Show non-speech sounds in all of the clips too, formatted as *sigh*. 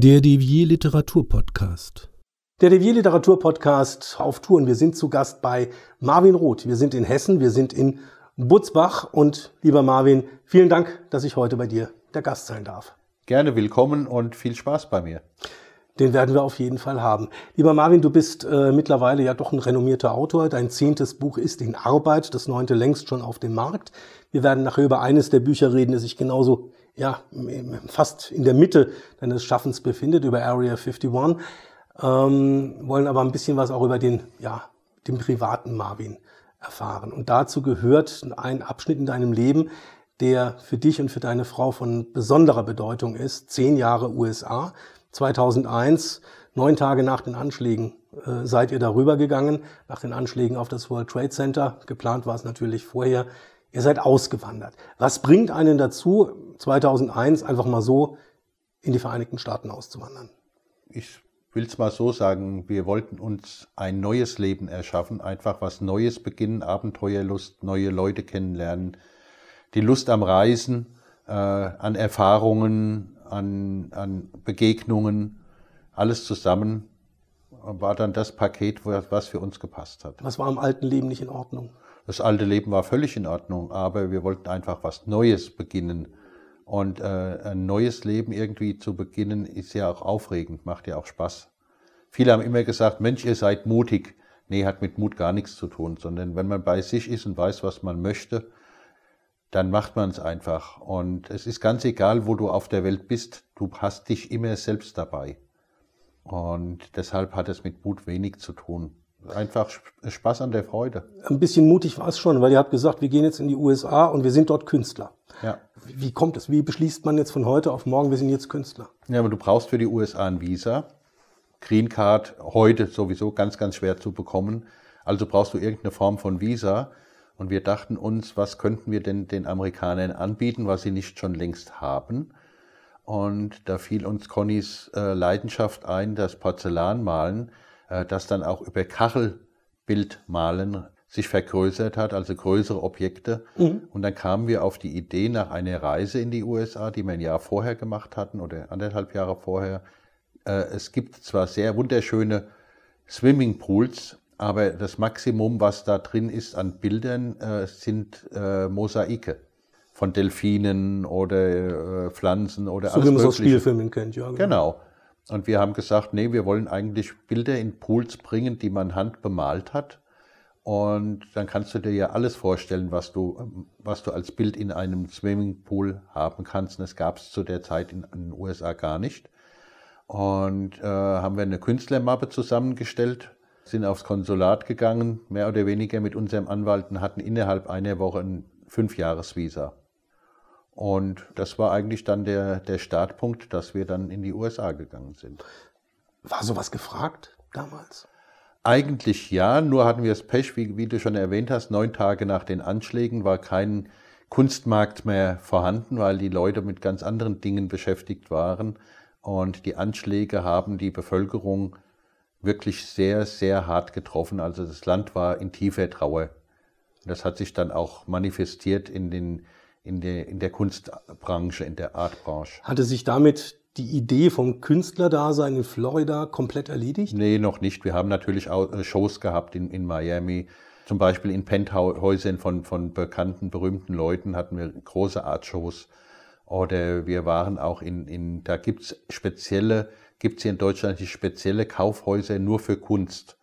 Der Devier Literatur Podcast. Der Devier Literatur Podcast auf Tour und wir sind zu Gast bei Marvin Roth. Wir sind in Hessen, wir sind in Butzbach und lieber Marvin, vielen Dank, dass ich heute bei dir der Gast sein darf. Gerne willkommen und viel Spaß bei mir. Den werden wir auf jeden Fall haben. Lieber Marvin, du bist äh, mittlerweile ja doch ein renommierter Autor. Dein zehntes Buch ist in Arbeit, das neunte längst schon auf dem Markt. Wir werden nachher über eines der Bücher reden, das sich genauso, ja, fast in der Mitte deines Schaffens befindet, über Area 51. Ähm, wollen aber ein bisschen was auch über den, ja, den privaten Marvin erfahren. Und dazu gehört ein Abschnitt in deinem Leben, der für dich und für deine Frau von besonderer Bedeutung ist. Zehn Jahre USA. 2001, neun Tage nach den Anschlägen, äh, seid ihr darüber gegangen, nach den Anschlägen auf das World Trade Center. Geplant war es natürlich vorher. Ihr seid ausgewandert. Was bringt einen dazu, 2001 einfach mal so in die Vereinigten Staaten auszuwandern? Ich will es mal so sagen, wir wollten uns ein neues Leben erschaffen, einfach was Neues beginnen, Abenteuerlust, neue Leute kennenlernen, die Lust am Reisen, äh, an Erfahrungen, an, an Begegnungen, alles zusammen war dann das Paket, was für uns gepasst hat. Was war im alten Leben nicht in Ordnung? Das alte Leben war völlig in Ordnung, aber wir wollten einfach was Neues beginnen. Und äh, ein neues Leben irgendwie zu beginnen, ist ja auch aufregend, macht ja auch Spaß. Viele haben immer gesagt, Mensch, ihr seid mutig. Nee, hat mit Mut gar nichts zu tun, sondern wenn man bei sich ist und weiß, was man möchte, dann macht man es einfach. Und es ist ganz egal, wo du auf der Welt bist, du hast dich immer selbst dabei. Und deshalb hat es mit Mut wenig zu tun. Einfach Spaß an der Freude. Ein bisschen mutig war es schon, weil ihr habt gesagt, wir gehen jetzt in die USA und wir sind dort Künstler. Ja. Wie kommt es? Wie beschließt man jetzt von heute auf morgen, wir sind jetzt Künstler? Ja, aber du brauchst für die USA ein Visa. Green Card heute sowieso ganz, ganz schwer zu bekommen. Also brauchst du irgendeine Form von Visa. Und wir dachten uns, was könnten wir denn den Amerikanern anbieten, was sie nicht schon längst haben? Und da fiel uns Connys äh, Leidenschaft ein, das Porzellanmalen, das dann auch über Kachelbildmalen sich vergrößert hat, also größere Objekte. Mhm. Und dann kamen wir auf die Idee nach einer Reise in die USA, die wir ein Jahr vorher gemacht hatten oder anderthalb Jahre vorher. Äh, es gibt zwar sehr wunderschöne Swimmingpools, aber das Maximum, was da drin ist an Bildern, äh, sind äh, Mosaike von Delfinen oder äh, Pflanzen oder so alles wie man es aus Spielfilmen kennt, ja. Genau. genau. Und wir haben gesagt, nee, wir wollen eigentlich Bilder in Pools bringen, die man hand bemalt hat. Und dann kannst du dir ja alles vorstellen, was du, was du als Bild in einem Swimmingpool haben kannst. Und das gab es zu der Zeit in, in, den USA gar nicht. Und äh, haben wir eine Künstlermappe zusammengestellt sind aufs Konsulat gegangen, mehr oder weniger mit unserem Anwalt und hatten innerhalb einer Woche ein Fünfjahresvisa. Und das war eigentlich dann der, der Startpunkt, dass wir dann in die USA gegangen sind. War sowas gefragt damals? Eigentlich ja, nur hatten wir das Pech, wie, wie du schon erwähnt hast, neun Tage nach den Anschlägen war kein Kunstmarkt mehr vorhanden, weil die Leute mit ganz anderen Dingen beschäftigt waren. Und die Anschläge haben die Bevölkerung wirklich sehr, sehr hart getroffen. Also das Land war in tiefer Trauer. Das hat sich dann auch manifestiert in, den, in, der, in der Kunstbranche, in der Artbranche. Hatte sich damit die Idee vom Künstlerdasein in Florida komplett erledigt? Nee, noch nicht. Wir haben natürlich auch äh, Shows gehabt in, in Miami. Zum Beispiel in Penthäusern von, von bekannten, berühmten Leuten hatten wir große Artshows. Oder wir waren auch in, in da gibt's spezielle gibt es hier in Deutschland die spezielle Kaufhäuser nur für Kunst.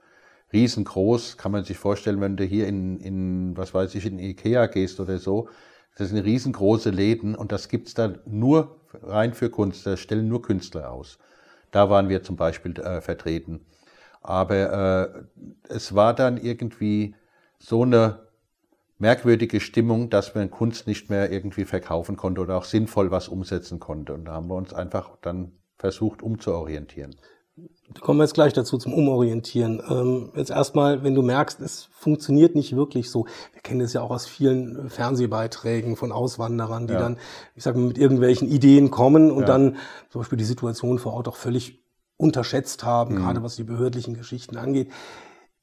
Riesengroß, kann man sich vorstellen, wenn du hier in, in was weiß ich, in Ikea gehst oder so. Das sind riesengroße Läden und das gibt's da nur rein für Kunst. Da stellen nur Künstler aus. Da waren wir zum Beispiel äh, vertreten. Aber äh, es war dann irgendwie so eine merkwürdige Stimmung, dass man Kunst nicht mehr irgendwie verkaufen konnte oder auch sinnvoll was umsetzen konnte. Und da haben wir uns einfach dann versucht umzuorientieren. Kommen wir jetzt gleich dazu zum Umorientieren. Ähm, jetzt erstmal, wenn du merkst, es funktioniert nicht wirklich so. Wir kennen das ja auch aus vielen Fernsehbeiträgen von Auswanderern, die ja. dann, ich sage mal, mit irgendwelchen Ideen kommen und ja. dann zum Beispiel die Situation vor Ort auch völlig unterschätzt haben, mhm. gerade was die behördlichen Geschichten angeht.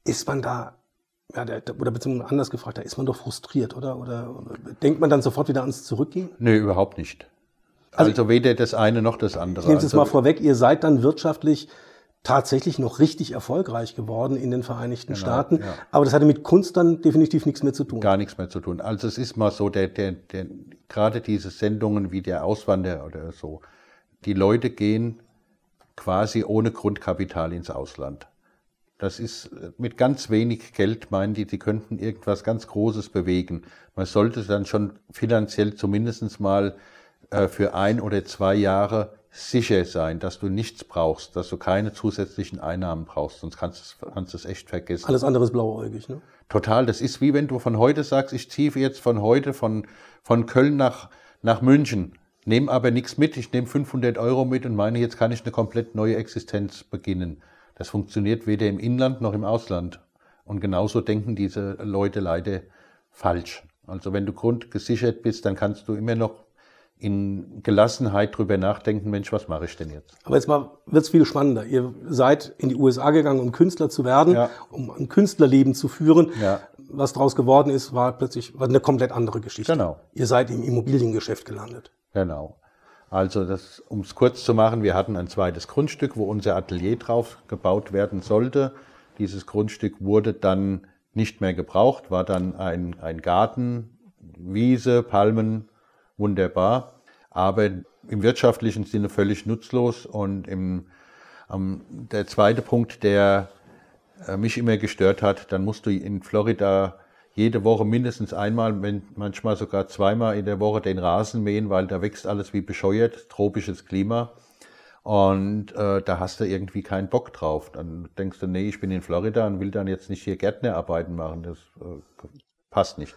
Ist man da, ja, der, oder beziehungsweise anders gefragt, da ist man doch frustriert, oder? Oder denkt man dann sofort wieder ans Zurückgehen? Nee, überhaupt nicht. Also, also weder das eine noch das andere. Ich nehme es also, mal vorweg, ihr seid dann wirtschaftlich tatsächlich noch richtig erfolgreich geworden in den Vereinigten genau, Staaten. Ja. Aber das hatte mit Kunst dann definitiv nichts mehr zu tun. Gar nichts mehr zu tun. Also es ist mal so, der, der, der, gerade diese Sendungen wie der Auswanderer oder so, die Leute gehen quasi ohne Grundkapital ins Ausland. Das ist mit ganz wenig Geld, meinen die, die könnten irgendwas ganz Großes bewegen. Man sollte dann schon finanziell zumindest mal äh, für ein oder zwei Jahre sicher sein, dass du nichts brauchst, dass du keine zusätzlichen Einnahmen brauchst, sonst kannst du kannst es echt vergessen. Alles andere ist blauäugig, ne? Total. Das ist wie wenn du von heute sagst, ich ziehe jetzt von heute von, von Köln nach, nach München, nehme aber nichts mit, ich nehme 500 Euro mit und meine, jetzt kann ich eine komplett neue Existenz beginnen. Das funktioniert weder im Inland noch im Ausland. Und genauso denken diese Leute leider falsch. Also wenn du grundgesichert bist, dann kannst du immer noch in Gelassenheit drüber nachdenken, Mensch, was mache ich denn jetzt? Aber jetzt mal wird's viel spannender. Ihr seid in die USA gegangen, um Künstler zu werden, ja. um ein Künstlerleben zu führen. Ja. Was daraus geworden ist, war plötzlich war eine komplett andere Geschichte. Genau. Ihr seid im Immobiliengeschäft gelandet. Genau. Also, um es kurz zu machen, wir hatten ein zweites Grundstück, wo unser Atelier drauf gebaut werden sollte. Dieses Grundstück wurde dann nicht mehr gebraucht, war dann ein, ein Garten, Wiese, Palmen, wunderbar, aber im wirtschaftlichen Sinne völlig nutzlos. Und im, ähm, der zweite Punkt, der äh, mich immer gestört hat, dann musst du in Florida jede Woche mindestens einmal, wenn manchmal sogar zweimal in der Woche den Rasen mähen, weil da wächst alles wie bescheuert, tropisches Klima. Und äh, da hast du irgendwie keinen Bock drauf. Dann denkst du, nee, ich bin in Florida und will dann jetzt nicht hier Gärtnerarbeiten machen. Das äh, passt nicht.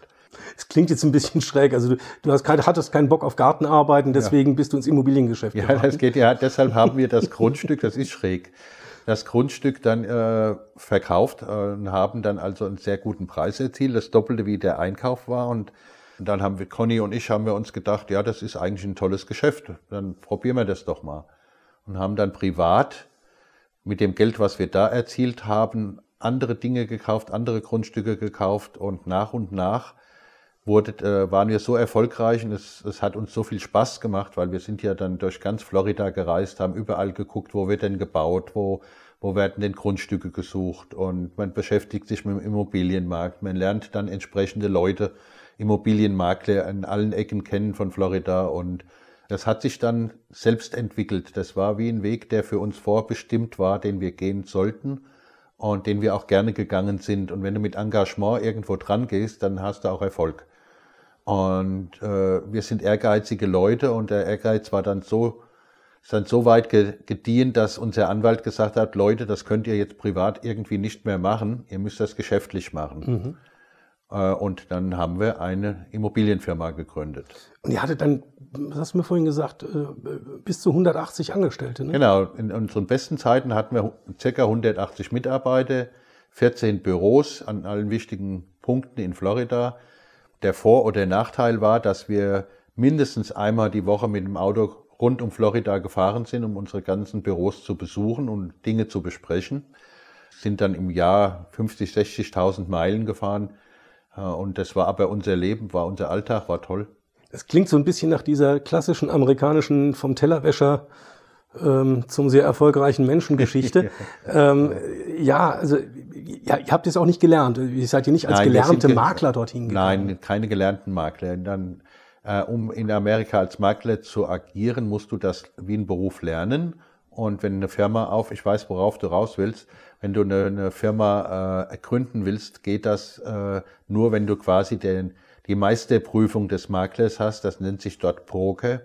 Es klingt jetzt ein bisschen *laughs* schräg. Also du, du hast hattest keinen Bock auf Gartenarbeiten, deswegen ja. bist du ins Immobiliengeschäft Ja, geraten. das geht ja. Deshalb haben wir das Grundstück, das ist schräg, das Grundstück dann äh, verkauft äh, und haben dann also einen sehr guten Preis erzielt, das Doppelte wie der Einkauf war und dann haben wir, Conny und ich, haben wir uns gedacht, ja, das ist eigentlich ein tolles Geschäft. Dann probieren wir das doch mal. Und haben dann privat mit dem Geld, was wir da erzielt haben, andere Dinge gekauft, andere Grundstücke gekauft und nach und nach wurde, äh, waren wir so erfolgreich und es, es hat uns so viel Spaß gemacht, weil wir sind ja dann durch ganz Florida gereist, haben überall geguckt, wo wird denn gebaut, wo, wo werden denn Grundstücke gesucht und man beschäftigt sich mit dem Immobilienmarkt. Man lernt dann entsprechende Leute, Immobilienmakler in allen Ecken kennen von Florida und das hat sich dann selbst entwickelt. Das war wie ein Weg, der für uns vorbestimmt war, den wir gehen sollten und den wir auch gerne gegangen sind. Und wenn du mit Engagement irgendwo dran gehst, dann hast du auch Erfolg. Und äh, wir sind ehrgeizige Leute und der Ehrgeiz war dann so, ist dann so weit gediehen, dass unser Anwalt gesagt hat, Leute, das könnt ihr jetzt privat irgendwie nicht mehr machen, ihr müsst das geschäftlich machen. Mhm. Äh, und dann haben wir eine Immobilienfirma gegründet. Und ihr hattet dann, was hast du mir vorhin gesagt, äh, bis zu 180 Angestellte, ne? Genau, in unseren besten Zeiten hatten wir ca. 180 Mitarbeiter, 14 Büros an allen wichtigen Punkten in Florida der Vor- oder Nachteil war, dass wir mindestens einmal die Woche mit dem Auto rund um Florida gefahren sind, um unsere ganzen Büros zu besuchen und Dinge zu besprechen. Sind dann im Jahr 50, 60.000 Meilen gefahren. Äh, und das war aber unser Leben, war unser Alltag, war toll. Es klingt so ein bisschen nach dieser klassischen amerikanischen vom Tellerwäscher ähm, zum sehr erfolgreichen Menschengeschichte. *laughs* ähm, ja, also ja, ihr habt es auch nicht gelernt. Ihr seid ja nicht als Nein, gelernte Makler dorthin gegangen. Nein, keine gelernten Makler. Dann, äh, um in Amerika als Makler zu agieren, musst du das wie ein Beruf lernen. Und wenn eine Firma auf, ich weiß, worauf du raus willst, wenn du eine, eine Firma äh, gründen willst, geht das äh, nur, wenn du quasi den, die Meisterprüfung des Maklers hast. Das nennt sich dort Broker.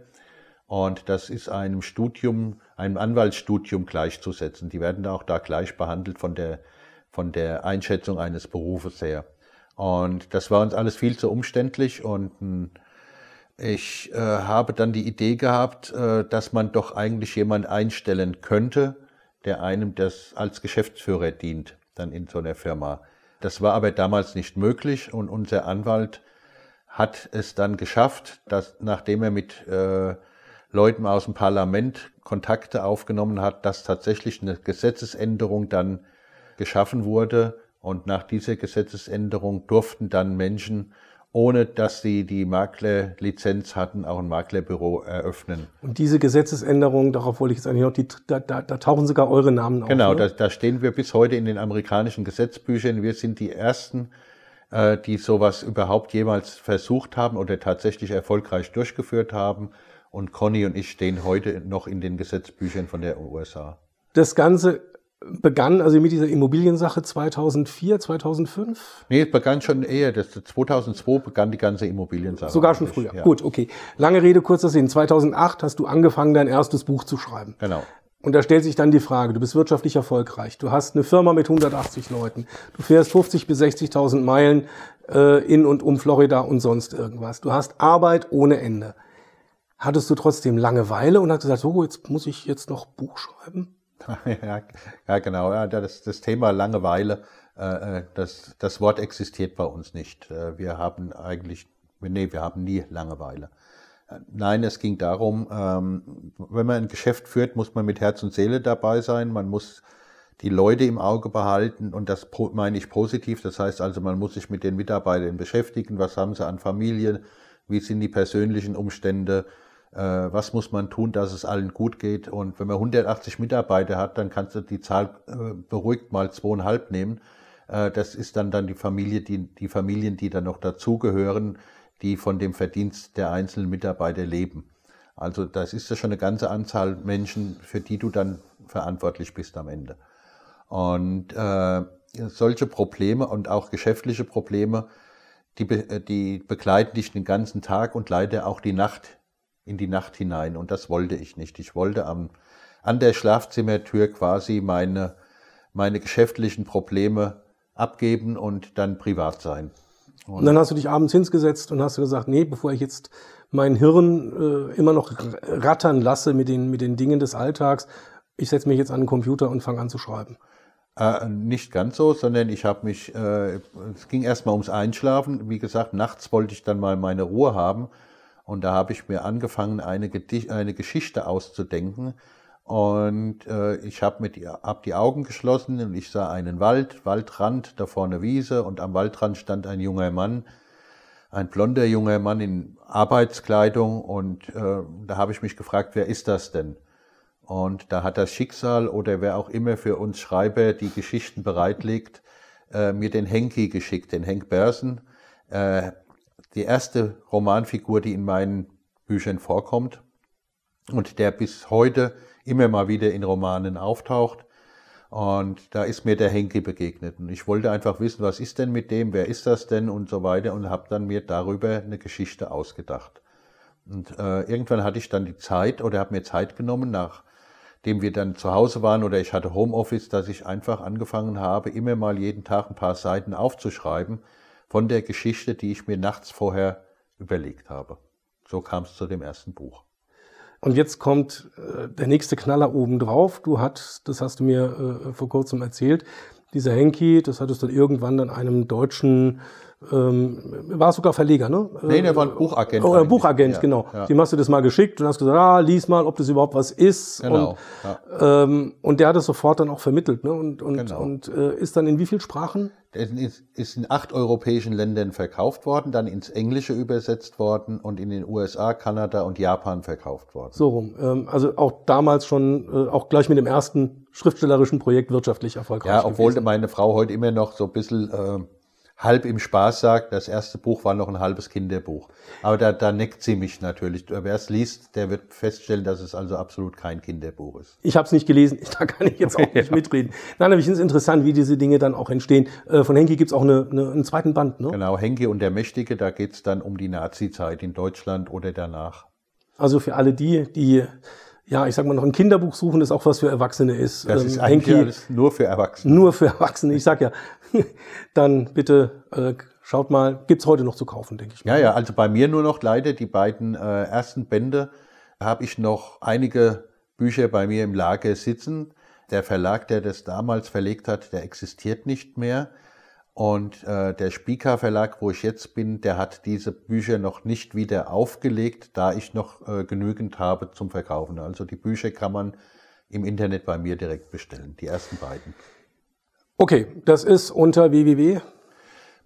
Und das ist einem Studium, einem Anwaltsstudium gleichzusetzen. Die werden auch da gleich behandelt von der, von der Einschätzung eines Berufes her. Und das war uns alles viel zu umständlich und hm, ich äh, habe dann die Idee gehabt, äh, dass man doch eigentlich jemand einstellen könnte, der einem das als Geschäftsführer dient, dann in so einer Firma. Das war aber damals nicht möglich und unser Anwalt hat es dann geschafft, dass nachdem er mit äh, Leuten aus dem Parlament Kontakte aufgenommen hat, dass tatsächlich eine Gesetzesänderung dann geschaffen wurde. Und nach dieser Gesetzesänderung durften dann Menschen ohne dass sie die Maklerlizenz hatten, auch ein Maklerbüro eröffnen. Und diese Gesetzesänderung, darauf wollte ich jetzt eigentlich noch, die, da, da, da tauchen sogar eure Namen auf. Genau, da, da stehen wir bis heute in den amerikanischen Gesetzbüchern. Wir sind die Ersten, äh, die sowas überhaupt jemals versucht haben oder tatsächlich erfolgreich durchgeführt haben. Und Conny und ich stehen heute noch in den Gesetzbüchern von der USA. Das Ganze begann also mit dieser Immobiliensache 2004, 2005? Nee, es begann schon eher. Das, 2002 begann die ganze Immobiliensache. Sogar schon früher. Ja. Gut, okay. Lange Rede, kurzer Sinn. 2008 hast du angefangen, dein erstes Buch zu schreiben. Genau. Und da stellt sich dann die Frage, du bist wirtschaftlich erfolgreich, du hast eine Firma mit 180 Leuten, du fährst 50 bis 60.000 Meilen äh, in und um Florida und sonst irgendwas. Du hast Arbeit ohne Ende. Hattest du trotzdem Langeweile und hast gesagt, so, jetzt muss ich jetzt noch Buch schreiben? *laughs* ja, ja, genau. Das, das Thema Langeweile, äh, äh, das, das Wort existiert bei uns nicht. Äh, wir haben eigentlich, nee, wir haben nie Langeweile. Nein, es ging darum, ähm, wenn man ein Geschäft führt, muss man mit Herz und Seele dabei sein. Man muss die Leute im Auge behalten und das meine ich positiv. Das heißt also, man muss sich mit den Mitarbeitern beschäftigen. Was haben sie an Familien? Wie sind die persönlichen Umstände? Äh, was muss man tun, dass es allen gut geht. Und wenn man 180 Mitarbeiter hat, dann kannst du die Zahl äh, beruhigt mal zweieinhalb nehmen. Äh, das ist dann dann die Familie, die, die Familien, die dann noch dazugehören, die von dem Verdienst der einzelnen Mitarbeiter leben. Also das ist ja schon eine ganze Anzahl Menschen, für die du dann verantwortlich bist am Ende. Und äh, solche Probleme und auch geschäftliche Probleme, die, die begleiten dich den ganzen Tag und leider auch die Nacht in die Nacht hinein. Und das wollte ich nicht. Ich wollte am, an der Schlafzimmertür quasi meine, meine geschäftlichen Probleme abgeben und dann privat sein. Und, und dann hast du dich abends hingesetzt und hast gesagt, nee, bevor ich jetzt mein Hirn äh, immer noch rattern lasse mit den, mit den Dingen des Alltags, ich setze mich jetzt an den Computer und fange an zu schreiben. Äh, nicht ganz so, sondern ich habe mich, äh, es ging erstmal ums Einschlafen. Wie gesagt, nachts wollte ich dann mal meine Ruhe haben und da habe ich mir angefangen, eine, eine Geschichte auszudenken. Und äh, ich habe hab die Augen geschlossen und ich sah einen Wald, Waldrand, da vorne Wiese und am Waldrand stand ein junger Mann, ein blonder junger Mann in Arbeitskleidung und äh, da habe ich mich gefragt, wer ist das denn? Und da hat das Schicksal oder wer auch immer für uns Schreiber die Geschichten bereitlegt, äh, mir den Henki geschickt, den Henk Börsen. Äh, die erste Romanfigur, die in meinen Büchern vorkommt und der bis heute immer mal wieder in Romanen auftaucht. Und da ist mir der Henke begegnet. Und ich wollte einfach wissen, was ist denn mit dem, wer ist das denn und so weiter und habe dann mir darüber eine Geschichte ausgedacht. Und äh, irgendwann hatte ich dann die Zeit oder habe mir Zeit genommen, nachdem wir dann zu Hause waren oder ich hatte Homeoffice, dass ich einfach angefangen habe, immer mal jeden Tag ein paar Seiten aufzuschreiben von der Geschichte, die ich mir nachts vorher überlegt habe. So kam es zu dem ersten Buch. Und jetzt kommt äh, der nächste Knaller oben drauf. Du hast, das hast du mir äh, vor kurzem erzählt, dieser Henki, das hattest du irgendwann dann einem deutschen ähm, war sogar Verleger, ne? Nee, der war ein Buchagent. Oh, Buchagent, ja, genau. Ja. Dem hast du das mal geschickt und hast gesagt, ah, lies mal, ob das überhaupt was ist. Genau. Und, ja. ähm, und der hat es sofort dann auch vermittelt, ne? Und, und, genau. und äh, ist dann in wie vielen Sprachen? Der ist, ist in acht europäischen Ländern verkauft worden, dann ins Englische übersetzt worden und in den USA, Kanada und Japan verkauft worden. So rum. Ähm, also auch damals schon, äh, auch gleich mit dem ersten schriftstellerischen Projekt wirtschaftlich erfolgreich. Ja, obwohl gewesen. meine Frau heute immer noch so ein bisschen äh, halb im Spaß sagt, das erste Buch war noch ein halbes Kinderbuch. Aber da, da neckt sie mich natürlich. Wer es liest, der wird feststellen, dass es also absolut kein Kinderbuch ist. Ich habe es nicht gelesen, *laughs* da kann ich jetzt auch nicht *laughs* mitreden. Nein, aber ich finde es interessant, wie diese Dinge dann auch entstehen. Äh, von Henke gibt's auch eine, eine, einen zweiten Band, ne? Genau, Henke und der Mächtige, da geht's dann um die Nazi-Zeit in Deutschland oder danach. Also für alle die, die ja, ich sag mal noch ein Kinderbuch suchen, das auch was für Erwachsene ist. Das ist ähm, eigentlich Henki, alles nur für Erwachsene. Nur für Erwachsene. Ich sag ja, *laughs* dann bitte äh, schaut mal, gibt's heute noch zu kaufen, denke ich. Mal. Ja, ja, also bei mir nur noch leider die beiden äh, ersten Bände habe ich noch einige Bücher bei mir im Lager sitzen. Der Verlag, der das damals verlegt hat, der existiert nicht mehr. Und äh, der Spieker Verlag, wo ich jetzt bin, der hat diese Bücher noch nicht wieder aufgelegt, da ich noch äh, genügend habe zum Verkaufen. Also die Bücher kann man im Internet bei mir direkt bestellen, die ersten beiden. Okay, das ist unter www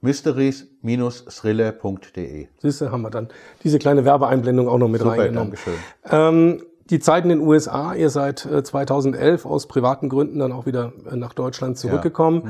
mysteries-thriller.de. Siehst du, haben wir dann diese kleine Werbeeinblendung auch noch mit Super, reingenommen. Dankeschön. Ähm, die Zeit in den USA, ihr seid äh, 2011 aus privaten Gründen dann auch wieder äh, nach Deutschland zurückgekommen,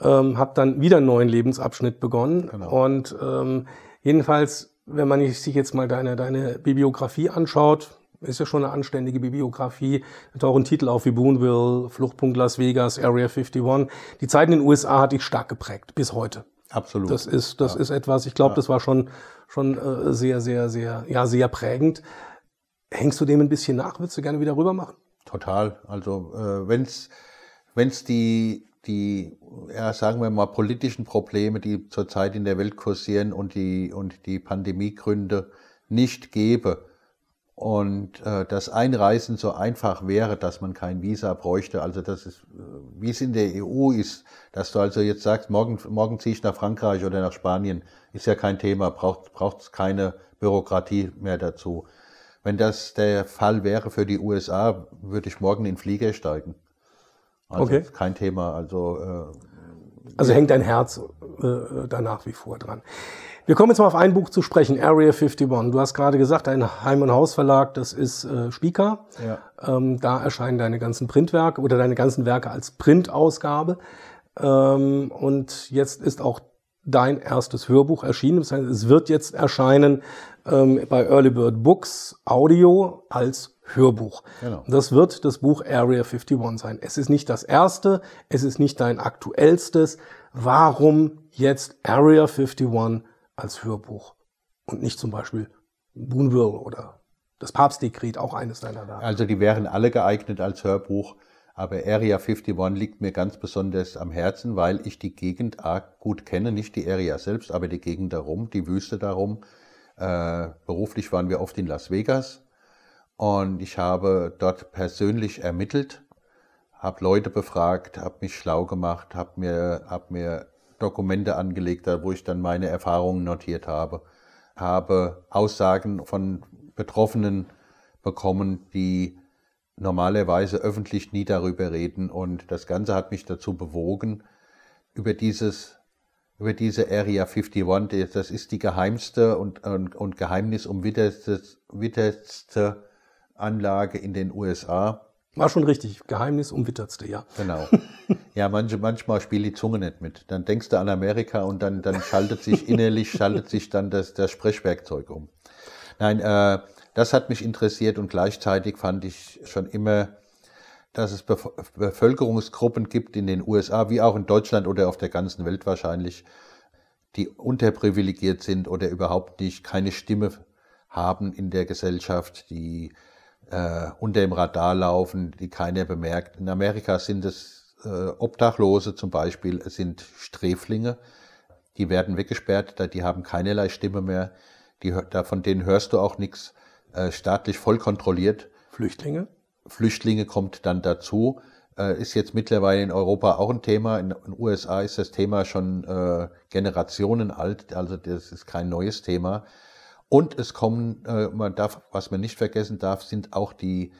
ähm, habt dann wieder einen neuen Lebensabschnitt begonnen. Genau. Und ähm, jedenfalls, wenn man sich jetzt mal deine, deine Bibliografie anschaut, ist ja schon eine anständige Bibliografie. Da tauchen Titel auf wie Boonville, Fluchtpunkt Las Vegas, Area 51. Die Zeit in den USA hat dich stark geprägt, bis heute. Absolut. Das ist, das ist etwas, ich glaube, das war schon, schon äh, sehr, sehr, sehr, ja, sehr prägend. Hängst du dem ein bisschen nach? Würdest du gerne wieder rüber machen? Total. Also äh, wenn's wenn's die die ja sagen wir mal politischen Probleme, die zurzeit in der Welt kursieren und die und die Pandemiegründe nicht gäbe und äh, das Einreisen so einfach wäre, dass man kein Visa bräuchte, also das ist wie es in der EU ist, dass du also jetzt sagst, morgen morgen ziehe ich nach Frankreich oder nach Spanien, ist ja kein Thema, braucht braucht keine Bürokratie mehr dazu. Wenn das der Fall wäre für die USA, würde ich morgen in den Flieger steigen. Also Okay. kein Thema. Also äh, Also hängt dein Herz äh, da nach wie vor dran. Wir kommen jetzt mal auf ein Buch zu sprechen, Area 51. Du hast gerade gesagt, dein Heim- und Hausverlag, das ist äh, Spieker. Ja. Ähm, da erscheinen deine ganzen Printwerke oder deine ganzen Werke als Printausgabe. Ähm, und jetzt ist auch dein erstes Hörbuch erschienen. Das heißt, es wird jetzt erscheinen ähm, bei Early Bird Books Audio als Hörbuch. Genau. Das wird das Buch Area 51 sein. Es ist nicht das erste, es ist nicht dein aktuellstes. Warum jetzt Area 51 als Hörbuch und nicht zum Beispiel Boonville oder das Papstdekret, auch eines deiner Werke? Also die wären alle geeignet als Hörbuch, aber Area 51 liegt mir ganz besonders am Herzen, weil ich die Gegend arg gut kenne, nicht die Area selbst, aber die Gegend darum, die Wüste darum. Äh, beruflich waren wir oft in Las Vegas und ich habe dort persönlich ermittelt, habe Leute befragt, habe mich schlau gemacht, habe mir, hab mir Dokumente angelegt, wo ich dann meine Erfahrungen notiert habe, habe Aussagen von Betroffenen bekommen, die normalerweise öffentlich nie darüber reden. Und das Ganze hat mich dazu bewogen, über dieses, über diese Area 51, die- das ist die geheimste und, und, und geheimnisumwitterste Anlage in den USA. War schon richtig. Geheimnis umwittertste, ja. Genau. *laughs* Ja, manche, manchmal spielt die Zunge nicht mit. Dann denkst du an Amerika und dann, dann schaltet sich *laughs* innerlich, schaltet sich dann das, das Sprechwerkzeug um. Nein, äh, das hat mich interessiert und gleichzeitig fand ich schon immer, dass es Bef Bevölkerungsgruppen gibt in den USA, wie auch in Deutschland oder auf der ganzen Welt wahrscheinlich, die unterprivilegiert sind oder überhaupt nicht keine Stimme haben in der Gesellschaft, die äh, unter dem Radar laufen, die keiner bemerkt. In Amerika sind es äh, Obdachlose zum Beispiel, es sind Sträflinge, die werden weggesperrt, da- die haben keinerlei Stimme mehr, die, da, von denen hörst du auch nichts, äh, staatlich voll kontrolliert. Flüchtlinge? Flüchtlinge kommt dann dazu. Äh, ist jetzt mittlerweile in Europa auch ein Thema. In den USA ist das Thema schon äh, Generationen alt, also das ist kein neues Thema. Und es kommen, äh, man darf, was man nicht vergessen darf, sind auch die,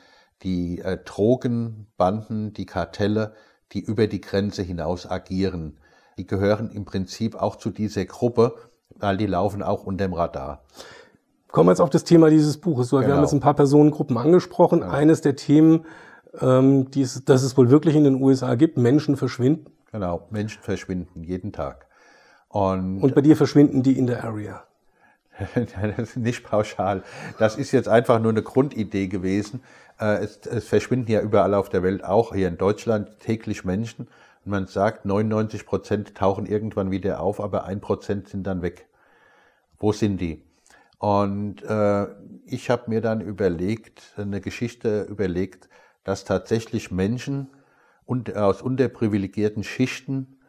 die äh, Drogenbanden, die Kartelle, die über die Grenze hinaus agieren. Die gehören im Prinzip auch zu dieser Gruppe, weil die laufen auch unter dem Radar. Kommen wir jetzt auf das Thema dieses Buches. Wir Genau. haben jetzt ein paar Personengruppen angesprochen. Eines der Themen, ähm, die es, das es wohl wirklich in den USA gibt, Menschen verschwinden. Genau, Menschen verschwinden jeden Tag. Und Und bei dir verschwinden die in der Area. *laughs* Nicht pauschal. Das ist jetzt einfach nur eine Grundidee gewesen. Äh, Es, es verschwinden ja überall auf der Welt, auch hier in Deutschland, täglich Menschen. Und man sagt, 99 Prozent tauchen irgendwann wieder auf, aber ein Prozent sind dann weg. Wo sind die? Und äh, ich habe mir dann überlegt, eine Geschichte überlegt, dass tatsächlich Menschen und aus unterprivilegierten Schichten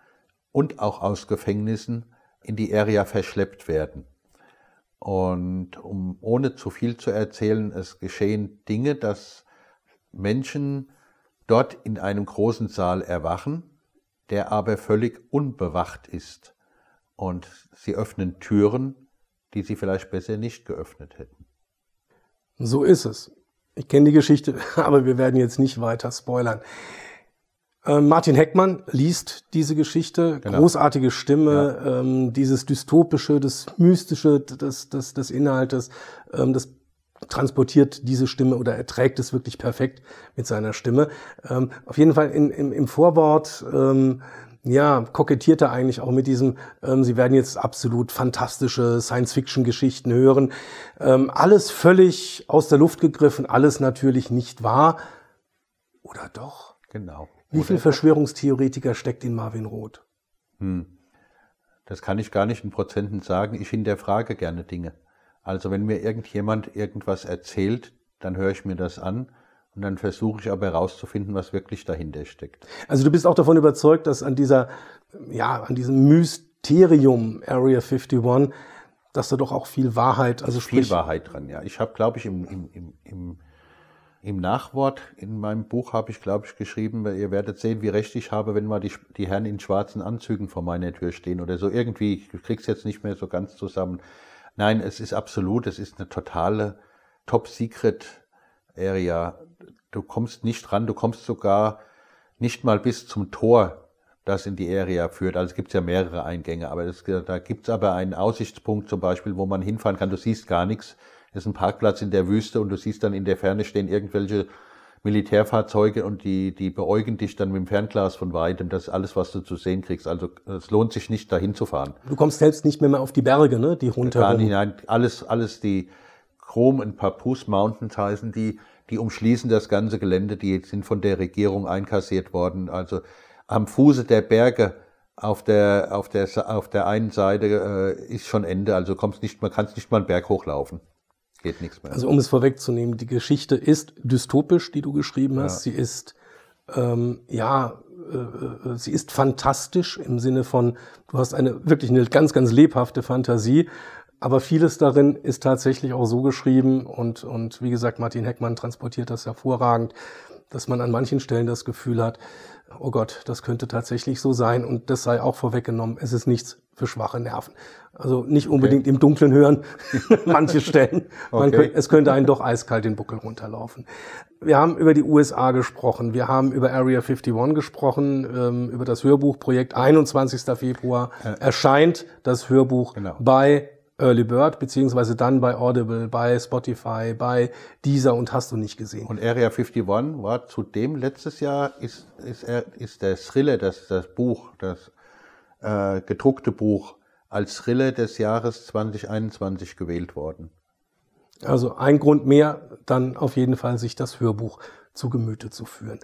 und auch aus Gefängnissen in die Area verschleppt werden. Und um ohne zu viel zu erzählen, es geschehen Dinge, dass Menschen dort in einem großen Saal erwachen, der aber völlig unbewacht ist. Und sie öffnen Türen, die sie vielleicht besser nicht geöffnet hätten. So ist es. Ich kenne die Geschichte, *laughs* aber wir werden jetzt nicht weiter spoilern. Ähm, Martin Heckmann liest diese Geschichte, Genau. großartige Stimme, ähm, dieses dystopische, das mystische des, des, des Inhaltes, ähm, das transportiert diese Stimme oder er trägt es wirklich perfekt mit seiner Stimme. Ähm, auf jeden Fall in, im, im Vorwort ähm, ja, kokettiert er eigentlich auch mit diesem, ähm, Sie werden jetzt absolut fantastische Science-Fiction-Geschichten hören. Ähm, alles völlig aus der Luft gegriffen, alles natürlich nicht wahr. Oder doch? Genau. Wie viel Verschwörungstheoretiker steckt in Marvin Roth? Das kann ich gar nicht in Prozenten sagen. Ich hinterfrage gerne Dinge. Also wenn mir irgendjemand irgendwas erzählt, dann höre ich mir das an und dann versuche ich aber herauszufinden, was wirklich dahinter steckt. Also du bist auch davon überzeugt, dass an dieser, ja, an diesem Mysterium Area 51, dass da doch auch viel Wahrheit, also Viel sprich, Wahrheit dran, ja. Ich habe, glaube ich, im, im, im, im, im Nachwort in meinem Buch habe ich, glaube ich, geschrieben, ihr werdet sehen, wie recht ich habe, wenn mal die, die Herren in schwarzen Anzügen vor meiner Tür stehen oder so. Irgendwie, ich krieg's jetzt nicht mehr so ganz zusammen. Nein, es ist absolut, es ist eine totale Top-Secret-Area. Du kommst nicht ran, du kommst sogar nicht mal bis zum Tor, das in die Area führt. Also es gibt ja mehrere Eingänge, aber das, da gibt's aber einen Aussichtspunkt zum Beispiel, wo man hinfahren kann. Du siehst gar nichts. Ist ein Parkplatz in der Wüste und du siehst dann in der Ferne stehen irgendwelche Militärfahrzeuge und die, die beäugen dich dann mit dem Fernglas von weitem. Das ist alles, was du zu sehen kriegst. Also es lohnt sich nicht, dahin zu fahren. du kommst selbst nicht mehr, mehr auf die Berge, ne, die Gar rundherum. nicht, nein, alles, alles die Chrom und Papoose Mountains heißen die, die umschließen das ganze Gelände, die sind von der Regierung einkassiert worden. Also am Fuße der Berge auf der, auf der, auf der einen Seite äh, ist schon Ende, also kommst nicht, man kann nicht mal einen Berg hochlaufen. Geht nichts mehr. Also um es vorwegzunehmen, die Geschichte ist dystopisch, die du geschrieben hast. Sie ist ähm, ja, äh, äh, sie ist fantastisch im Sinne von, du hast eine wirklich eine ganz, ganz lebhafte Fantasie. Aber vieles darin ist tatsächlich auch so geschrieben und, und wie gesagt, Martin Heckmann transportiert das hervorragend, dass man an manchen Stellen das Gefühl hat, oh Gott, das könnte tatsächlich so sein und das sei auch vorweggenommen. Es ist nichts für schwache Nerven. Also nicht unbedingt im Dunkeln hören, *laughs* *laughs* manche Stellen. Man Okay. könnte, es könnte einen doch eiskalt den Buckel runterlaufen. Wir haben über die USA gesprochen, wir haben über Area 51 gesprochen, ähm, über das Hörbuchprojekt. 21. Februar erscheint das Hörbuch Genau. bei Early Bird, beziehungsweise dann bei Audible, bei Spotify, bei Deezer und hast du nicht gesehen. Und Area 51 war zudem letztes Jahr, ist, ist, ist der Thriller, das, das Buch, das äh, gedruckte Buch, als Thriller des Jahres 2021 gewählt worden. Also ein Grund mehr, dann auf jeden Fall sich das Hörbuch zu Gemüte zu führen.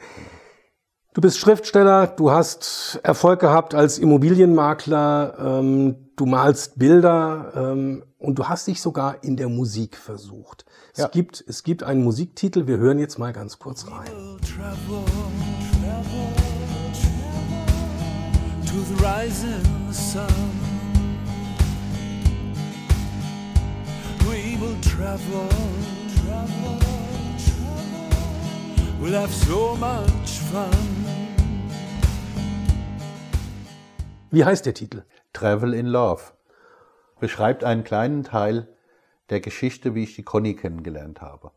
Du bist Schriftsteller, du hast Erfolg gehabt als Immobilienmakler, ähm, du malst Bilder ähm, und du hast dich sogar in der Musik versucht. Es, Ja. gibt, es gibt einen Musiktitel, wir hören jetzt mal ganz kurz rein. travel, travel to the rising sun. We will travel, travel, travel. We'll have so much fun. Wie heißt der Titel? Travel in Love beschreibt einen kleinen Teil der Geschichte, wie ich die Conny kennengelernt habe.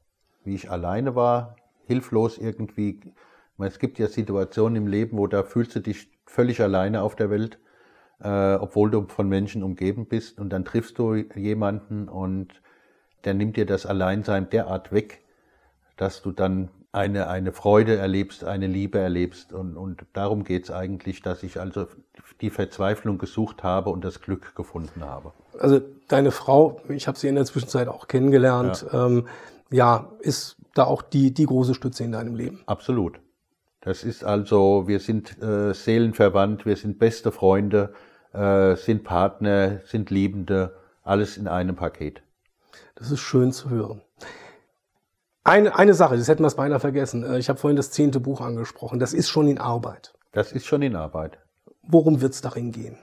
Wie ich alleine war, hilflos irgendwie. Es gibt ja Situationen im Leben, wo da fühlst du dich völlig alleine auf der Welt, äh, obwohl du von Menschen umgeben bist und dann triffst du jemanden und der nimmt dir das Alleinsein derart weg, dass du dann eine, eine Freude erlebst, eine Liebe erlebst. Und, und darum geht's eigentlich, dass ich also die Verzweiflung gesucht habe und das Glück gefunden habe. Also deine Frau, ich habe sie in der Zwischenzeit auch kennengelernt, ja, ähm, ja ist da auch die, die große Stütze in deinem Leben. Absolut. Das ist also, wir sind äh, seelenverwandt, wir sind beste Freunde, äh, sind Partner, sind Liebende, alles in einem Paket. Das ist schön zu hören. Eine, eine Sache, das hätten wir es beinahe vergessen. Äh, Ich habe vorhin das zehnte Buch angesprochen. Das ist schon in Arbeit. Das ist schon in Arbeit. Worum wird es darin gehen?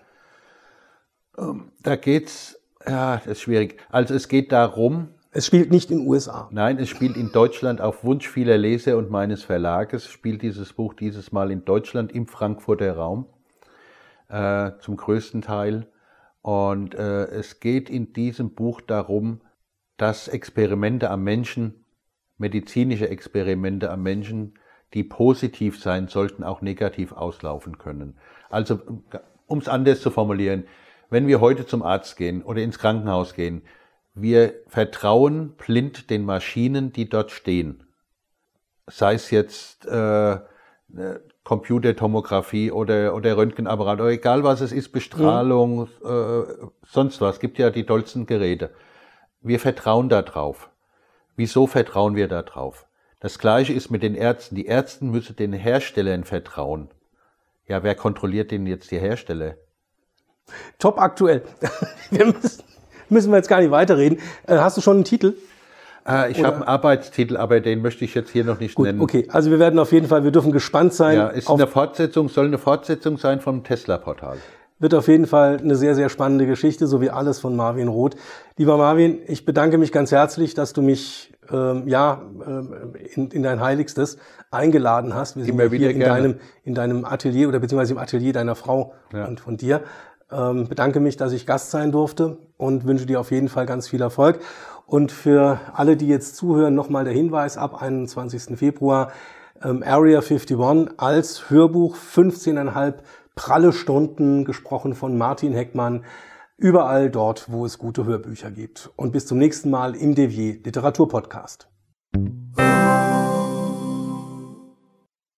Da geht's, ja, das ist schwierig. Also es geht darum, Es spielt nicht in den USA. Nein, es spielt in Deutschland auf Wunsch vieler Leser und meines Verlages, spielt dieses Buch dieses Mal in Deutschland im Frankfurter Raum äh, zum größten Teil. Und äh, es geht in diesem Buch darum, dass Experimente am Menschen, medizinische Experimente am Menschen, die positiv sein sollten, auch negativ auslaufen können. Also, um es anders zu formulieren, wenn wir heute zum Arzt gehen oder ins Krankenhaus gehen, wir vertrauen blind den Maschinen, die dort stehen. Sei es jetzt äh, Computertomographie oder, oder Röntgenapparat oder egal was es ist, Bestrahlung, mhm. äh, sonst was. Es gibt ja die tollsten Geräte. Wir vertrauen da drauf. Wieso vertrauen wir da drauf? Das gleiche ist mit den Ärzten. Die Ärzte müssen den Herstellern vertrauen. Ja, wer kontrolliert denn jetzt die Hersteller? Top aktuell. *laughs* Wir müssen, müssen wir jetzt gar nicht weiterreden. Äh, hast du schon einen Titel? Äh, ich habe einen Arbeitstitel, aber den möchte ich jetzt hier noch nicht Gut, nennen. Okay, also wir werden auf jeden Fall, wir dürfen gespannt sein. Ja, ist eine Fortsetzung, soll eine Fortsetzung sein vom Tesla-Portal. Wird auf jeden Fall eine sehr, sehr spannende Geschichte, so wie alles von Marvin Roth. Lieber Marvin, ich bedanke mich ganz herzlich, dass du mich ähm, ja ähm, in, in dein Heiligstes eingeladen hast. Wir sind Immer wieder hier in gerne. deinem, in deinem Atelier oder beziehungsweise im Atelier deiner Frau Ja. und von dir. Ähm, bedanke mich, dass ich Gast sein durfte und wünsche dir auf jeden Fall ganz viel Erfolg. Und für alle, die jetzt zuhören, nochmal der Hinweis ab 21. Februar ähm, Area 51 als Hörbuch 15,5 pralle Stunden gesprochen von Martin Heckmann. Überall dort, wo es gute Hörbücher gibt. Und bis zum nächsten Mal im Devier Literaturpodcast.